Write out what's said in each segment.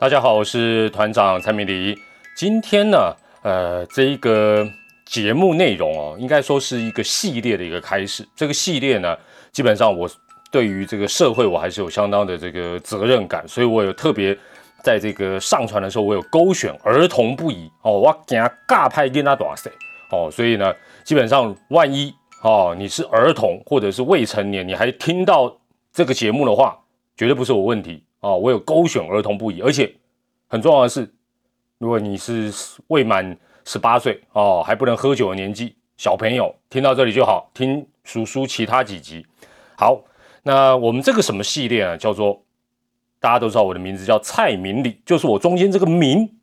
大家好，我是团长蔡明黎。今天呢，呃，这一个节目内容哦，应该说是一个系列的一个开始。这个系列呢，基本上我对于这个社会我还是有相当的这个责任感，所以我有特别在这个上传的时候，我有勾选儿童不宜哦，我给他尬拍跟他短谁哦，所以呢，基本上万一哦你是儿童或者是未成年，你还听到这个节目的话，绝对不是我问题。哦，我有勾选儿童不宜，而且很重要的是，如果你是未满十八岁哦，还不能喝酒的年纪，小朋友听到这里就好，听叔叔其他几集。好，那我们这个什么系列啊？叫做大家都知道我的名字叫蔡明礼，就是我中间这个明，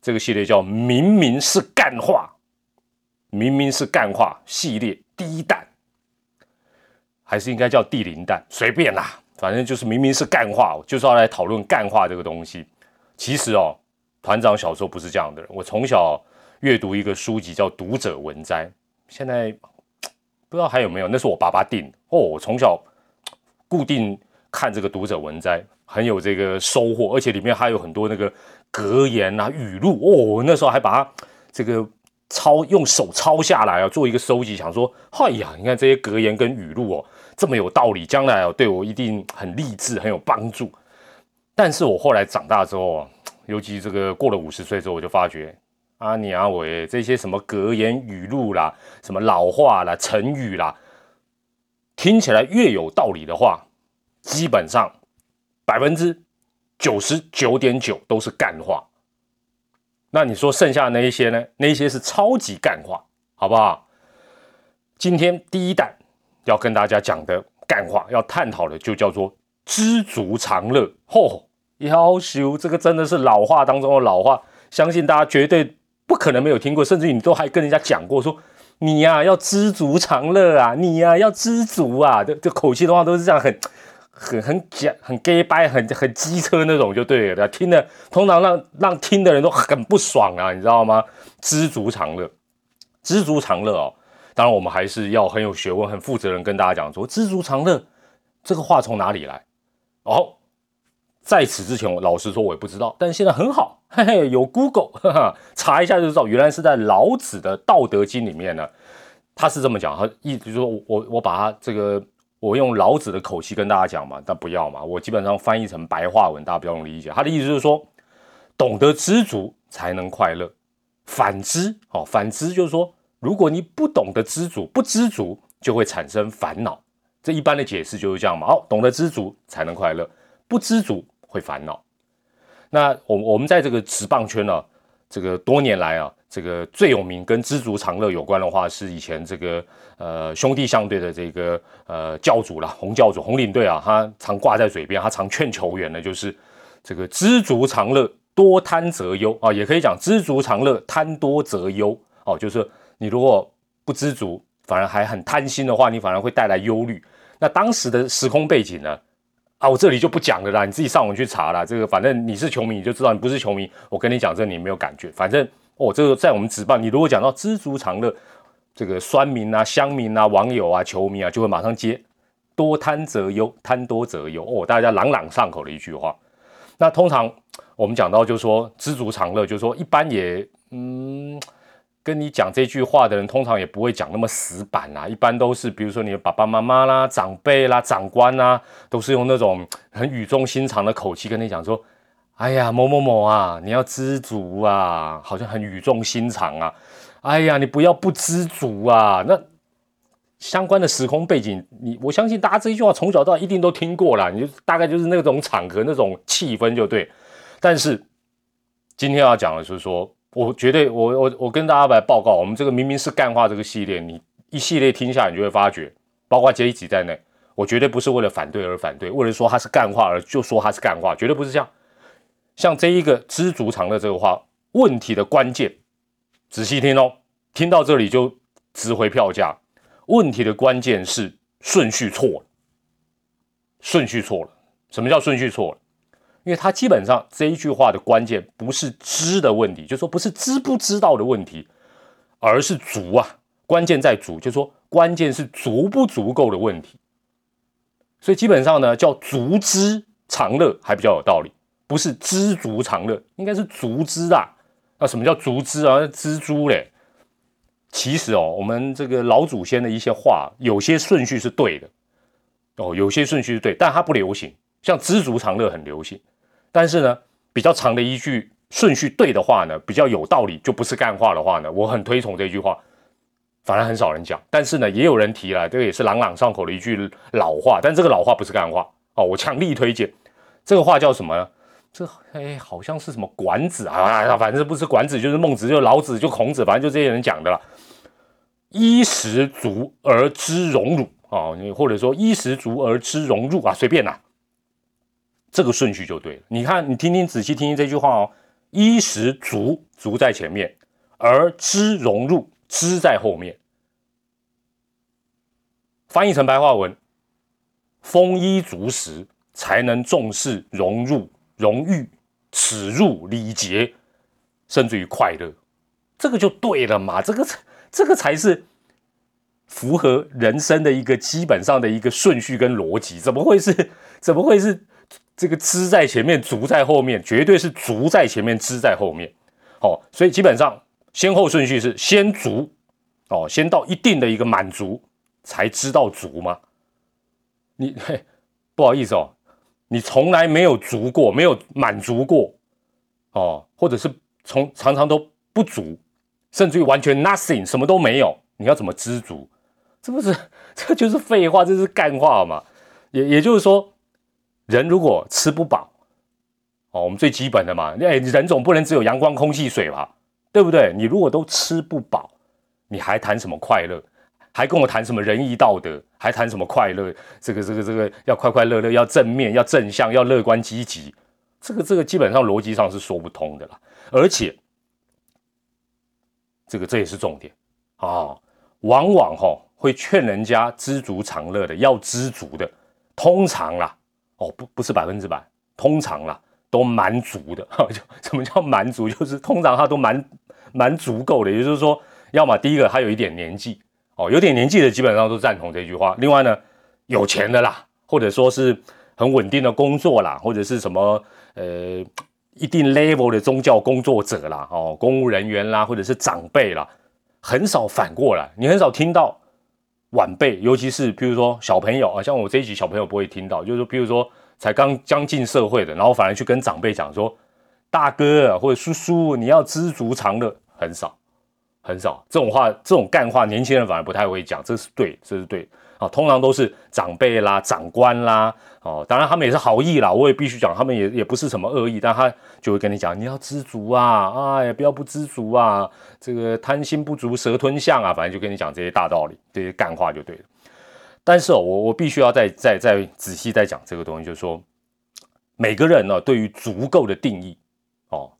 这个系列叫明明是干话，明明是干话系列第一弹，还是应该叫第零弹，随便啦。反正就是明明是干话，就是要来讨论干话这个东西。其实哦，团长小时候不是这样的人。我从小阅读一个书籍叫《读者文摘》，现在 不知道还有没有，那是我爸爸订哦。我从小固定看这个《读者文摘》，很有这个收获，而且里面还有很多那个格言啊、语录哦。我那时候还把它这个抄，用手抄下来啊，做一个收集，想说，哎呀，你看这些格言跟语录哦。这么有道理，将来哦对我一定很励志，很有帮助。但是我后来长大之后啊，尤其这个过了五十岁之后，我就发觉啊，你阿伟这些什么格言语录啦，什么老话啦、成语啦，听起来越有道理的话，基本上百分之九十九点九都是干话。那你说剩下那一些呢？那一些是超级干话，好不好？今天第一弹。要跟大家讲的干话，要探讨的就叫做知足常乐。嚯，要求这个真的是老话当中的老话，相信大家绝对不可能没有听过，甚至你都还跟人家讲过，说你呀要知足常乐啊，你呀要知足啊，这这口气的话都是这样，很很很假，很 gay 掰，很很机车那种就对了。听的通常让让听的人都很不爽啊，你知道吗？知足常乐，知足常乐哦。当然，我们还是要很有学问、很负责任跟大家讲说“知足常乐”这个话从哪里来？哦，在此之前，我老实说，我也不知道。但现在很好，嘿嘿，有 Google 查一下就知道，原来是在老子的《道德经》里面呢。他是这么讲，他意思说我我把他这个我用老子的口气跟大家讲嘛，但不要嘛，我基本上翻译成白话文，大家不用理解。他的意思就是说，懂得知足才能快乐。反之，哦，反之就是说。如果你不懂得知足，不知足就会产生烦恼。这一般的解释就是这样嘛。哦，懂得知足才能快乐，不知足会烦恼。那我我们在这个职棒圈呢，这个多年来啊，这个最有名跟知足常乐有关的话，是以前这个呃兄弟相对的这个呃教主啦，洪教主洪领队啊，他常挂在嘴边，他常劝球员的就是这个知足常乐，多贪则忧啊，也可以讲知足常乐，贪多则忧哦，就是。你如果不知足，反而还很贪心的话，你反而会带来忧虑。那当时的时空背景呢？啊，我这里就不讲了啦，你自己上网去查啦。这个反正你是球迷，你就知道；你不是球迷，我跟你讲这你没有感觉。反正哦，这个在我们纸棒，你如果讲到知足常乐，这个酸民啊、乡民啊、网友啊、球迷啊，就会马上接“多贪则忧，贪多则忧”。哦，大家朗朗上口的一句话。那通常我们讲到，就是说知足常乐，就是说一般也。跟你讲这句话的人，通常也不会讲那么死板啦，一般都是比如说你的爸爸妈妈啦、长辈啦、长官啦，都是用那种很语重心长的口气跟你讲说：“哎呀，某某某啊，你要知足啊，好像很语重心长啊。哎呀，你不要不知足啊。”那相关的时空背景，你我相信大家这一句话从小到大一定都听过了，你就大概就是那种场合、那种气氛就对。但是今天要讲的是说。我绝对，我我我跟大家来报告，我们这个明明是干话这个系列，你一系列听下来，你就会发觉，包括这一集在内，我绝对不是为了反对而反对，为了说他是干话而就说他是干话，绝对不是这样。像这一个知足常乐这个话，问题的关键，仔细听哦，听到这里就值回票价。问题的关键是顺序错了，顺序错了。什么叫顺序错了？因为它基本上这一句话的关键不是知的问题，就是说不是知不知道的问题，而是足啊，关键在足，就是说关键是足不足够的问题。所以基本上呢，叫足知常乐还比较有道理，不是知足常乐，应该是足之啊。那什么叫足之啊？蜘蛛嘞？其实哦，我们这个老祖先的一些话，有些顺序是对的哦，有些顺序是对，但它不流行。像知足常乐很流行，但是呢，比较长的一句顺序对的话呢，比较有道理，就不是干话的话呢，我很推崇这句话，反而很少人讲。但是呢，也有人提了，这个也是朗朗上口的一句老话，但这个老话不是干话哦，我强力推荐。这个话叫什么呢？这哎，好像是什么管子啊，反正不是管子，就是孟子，就老子，就孔子，反正就这些人讲的了。衣食足而知荣辱啊，你或者说衣食足而知荣辱啊，随便啦。这个顺序就对了。你看，你听听仔细听听这句话哦。衣食足，足在前面，而知荣辱，知在后面。翻译成白话文：丰衣足食，才能重视融入、荣誉、耻辱、礼节，甚至于快乐。这个就对了嘛？这个这个才是符合人生的一个基本上的一个顺序跟逻辑。怎么会是？怎么会是？这个知在前面，足在后面，绝对是足在前面，知在后面。哦，所以基本上先后顺序是先足，哦，先到一定的一个满足，才知道足吗？你嘿，不好意思哦，你从来没有足过，没有满足过，哦，或者是从常常都不足，甚至于完全 nothing，什么都没有，你要怎么知足？这不是 这就是废话，这是干话嘛？也也就是说。人如果吃不饱，哦，我们最基本的嘛，哎，人总不能只有阳光、空气、水吧，对不对？你如果都吃不饱，你还谈什么快乐？还跟我谈什么仁义道德？还谈什么快乐？这个、这个、这个要快快乐乐，要正面，要正向，要乐观积极，这个、这个基本上逻辑上是说不通的啦。而且，这个这也是重点啊，往往哈会劝人家知足常乐的，要知足的，通常啦。哦，不，不是百分之百，通常啦都蛮足的。就什么叫蛮足？就是通常他都蛮蛮足够的。也就是说，要么第一个他有一点年纪，哦，有点年纪的基本上都赞同这句话。另外呢，有钱的啦，或者说是很稳定的工作啦，或者是什么呃一定 level 的宗教工作者啦，哦，公务人员啦，或者是长辈啦，很少反过来，你很少听到。晚辈，尤其是比如说小朋友啊，像我这一集小朋友不会听到，就是说，比如说才刚将近社会的，然后反而去跟长辈讲说，大哥啊或者叔叔，你要知足常乐，很少，很少这种话，这种干话，年轻人反而不太会讲，这是对，这是对。啊，通常都是长辈啦、长官啦，哦，当然他们也是好意啦，我也必须讲，他们也也不是什么恶意，但他就会跟你讲，你要知足啊，哎，不要不知足啊，这个贪心不足蛇吞象啊，反正就跟你讲这些大道理，这些干话就对了。但是，我我必须要再再再仔细再讲这个东西，就是说，每个人呢对于足够的定义，哦，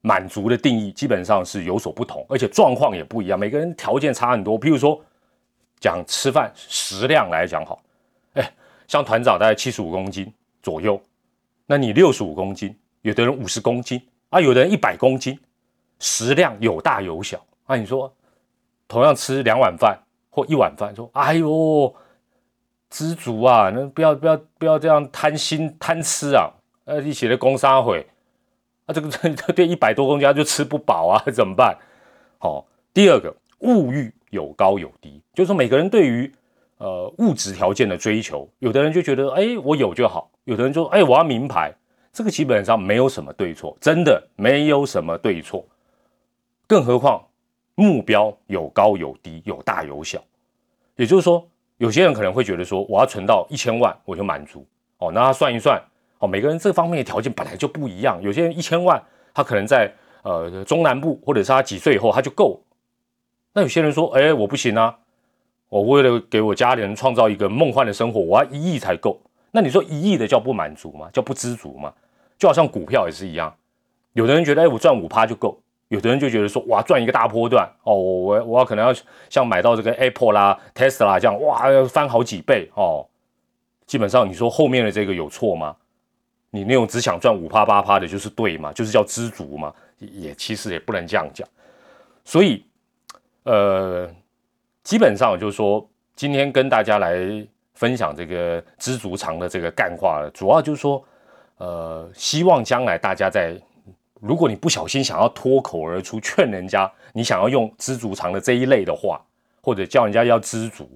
满足的定义基本上是有所不同，而且状况也不一样，每个人条件差很多，譬如说。讲吃饭食量来讲好，哎，像团长大概七十五公斤左右，那你六十五公斤，有的人五十公斤啊，有的人一百公斤，食量有大有小啊。你说同样吃两碗饭或一碗饭，说哎呦知足啊，那不要不要不要这样贪心贪吃啊，呃，一起的攻杀会啊，这个这 对一百多公斤就吃不饱啊，怎么办？好，第二个物欲。有高有低，就是说每个人对于呃物质条件的追求，有的人就觉得哎我有就好，有的人就哎我要名牌，这个基本上没有什么对错，真的没有什么对错。更何况目标有高有低，有大有小，也就是说有些人可能会觉得说我要存到一千万我就满足。哦，那他算一算哦，每个人这方面的条件本来就不一样，有些人一千万他可能在呃中南部，或者是他几岁以后他就够。那有些人说：“哎，我不行啊！我为了给我家里人创造一个梦幻的生活，我要一亿才够。那你说一亿的叫不满足吗？叫不知足吗？就好像股票也是一样，有的人觉得哎，我赚五趴就够；有的人就觉得说，哇，赚一个大波段哦，我我要可能要像买到这个 Apple 啦、Tesla 这样，哇，要翻好几倍哦。基本上你说后面的这个有错吗？你那种只想赚五趴八趴的，就是对吗？就是叫知足吗？也其实也不能这样讲，所以。呃，基本上就是说，今天跟大家来分享这个知足常的这个干话，主要就是说，呃，希望将来大家在，如果你不小心想要脱口而出劝人家，你想要用知足常乐这一类的话，或者叫人家要知足，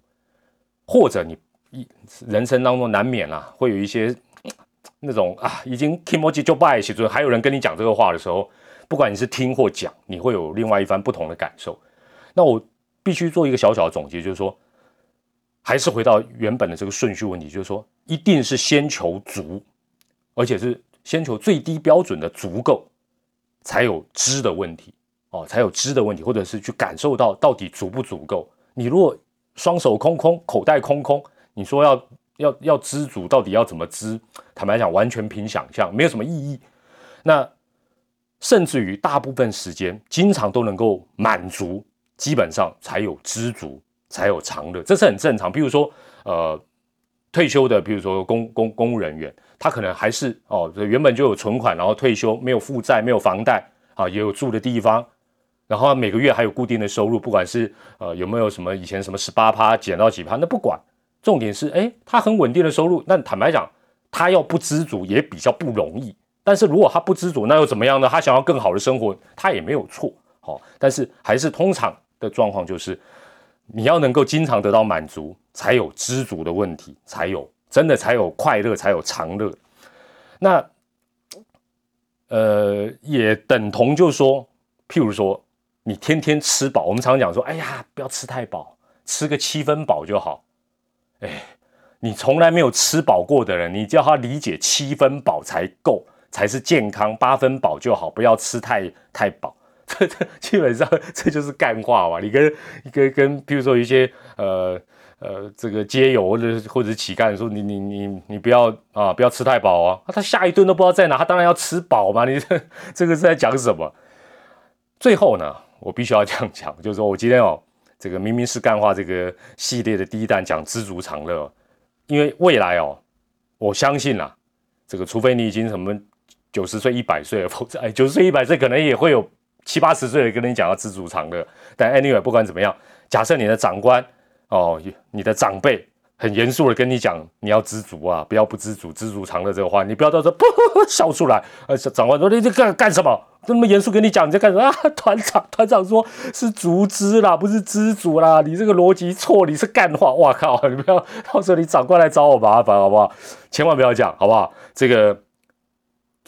或者你一人生当中难免啊，会有一些那种啊，已经 kimoji 就拜写作，还有人跟你讲这个话的时候，不管你是听或讲，你会有另外一番不同的感受。那我必须做一个小小的总结，就是说，还是回到原本的这个顺序问题，就是说，一定是先求足，而且是先求最低标准的足够，才有知的问题哦，才有知的问题，或者是去感受到到底足不足够。你如果双手空空，口袋空空，你说要要要知足，到底要怎么知？坦白讲，完全凭想象，没有什么意义。那甚至于大部分时间，经常都能够满足。基本上才有知足，才有长乐，这是很正常。比如说，呃，退休的，比如说公公公务人员，他可能还是哦，原本就有存款，然后退休没有负债，没有房贷啊，也有住的地方，然后每个月还有固定的收入，不管是呃有没有什么以前什么十八趴减到几趴，那不管，重点是哎，他很稳定的收入。那坦白讲，他要不知足也比较不容易。但是如果他不知足，那又怎么样呢？他想要更好的生活，他也没有错。好，但是还是通常。的状况就是，你要能够经常得到满足，才有知足的问题，才有真的才有快乐，才有长乐。那，呃，也等同就是说，譬如说，你天天吃饱，我们常讲说，哎呀，不要吃太饱，吃个七分饱就好。哎，你从来没有吃饱过的人，你叫他理解七分饱才够，才是健康，八分饱就好，不要吃太太饱。这 这基本上 这就是干话嘛？你跟跟跟，比如说一些呃呃这个街友或者或者乞丐说，你你你你不要啊，不要吃太饱啊，他下一顿都不知道在哪，他当然要吃饱嘛。你这 这个是在讲什么？最后呢，我必须要这样讲，就是说我今天哦，这个明明是干话这个系列的第一弹讲知足常乐，因为未来哦，我相信啊，这个除非你已经什么九十岁一百岁了，否则哎九十岁一百岁可能也会有。七八十岁的跟你讲要知足常乐，但 anyway 不管怎么样，假设你的长官哦，你的长辈很严肃的跟你讲你要知足啊，不要不知足，知足常乐这个话，你不要到时候笑出来。呃，长官说你这干干什么？这么严肃跟你讲你在干什么 啊？团长团长说是足知啦，不是知足啦，你这个逻辑错，你是干话。哇靠，你不要到时候你长官来找我麻烦好不好？千万不要讲好不好？这个。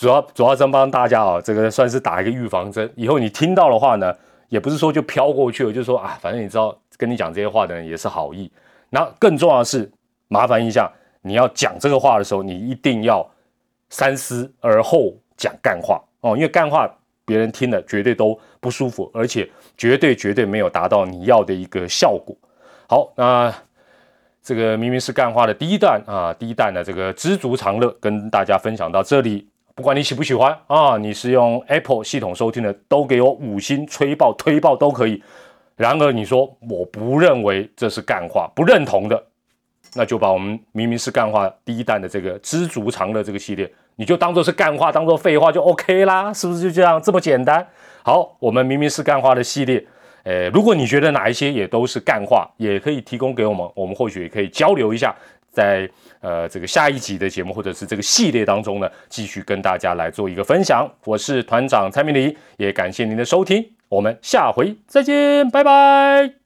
主要主要真帮大家啊，这个算是打一个预防针。以后你听到的话呢，也不是说就飘过去了，就是说啊，反正你知道跟你讲这些话的人也是好意。那更重要的是，麻烦一下，你要讲这个话的时候，你一定要三思而后讲干话哦，因为干话别人听了绝对都不舒服，而且绝对绝对没有达到你要的一个效果。好，那这个明明是干话的第一段啊，第一段的这个知足常乐跟大家分享到这里。不管你喜不喜欢啊，你是用 Apple 系统收听的，都给我五星吹爆、推爆都可以。然而你说我不认为这是干话，不认同的，那就把我们明明是干话第一弹的这个知足常乐这个系列，你就当做是干话，当做废话就 OK 啦，是不是就这样这么简单？好，我们明明是干话的系列，诶，如果你觉得哪一些也都是干话，也可以提供给我们，我们或许也可以交流一下。在呃这个下一集的节目或者是这个系列当中呢，继续跟大家来做一个分享。我是团长蔡明礼，也感谢您的收听，我们下回再见，拜拜。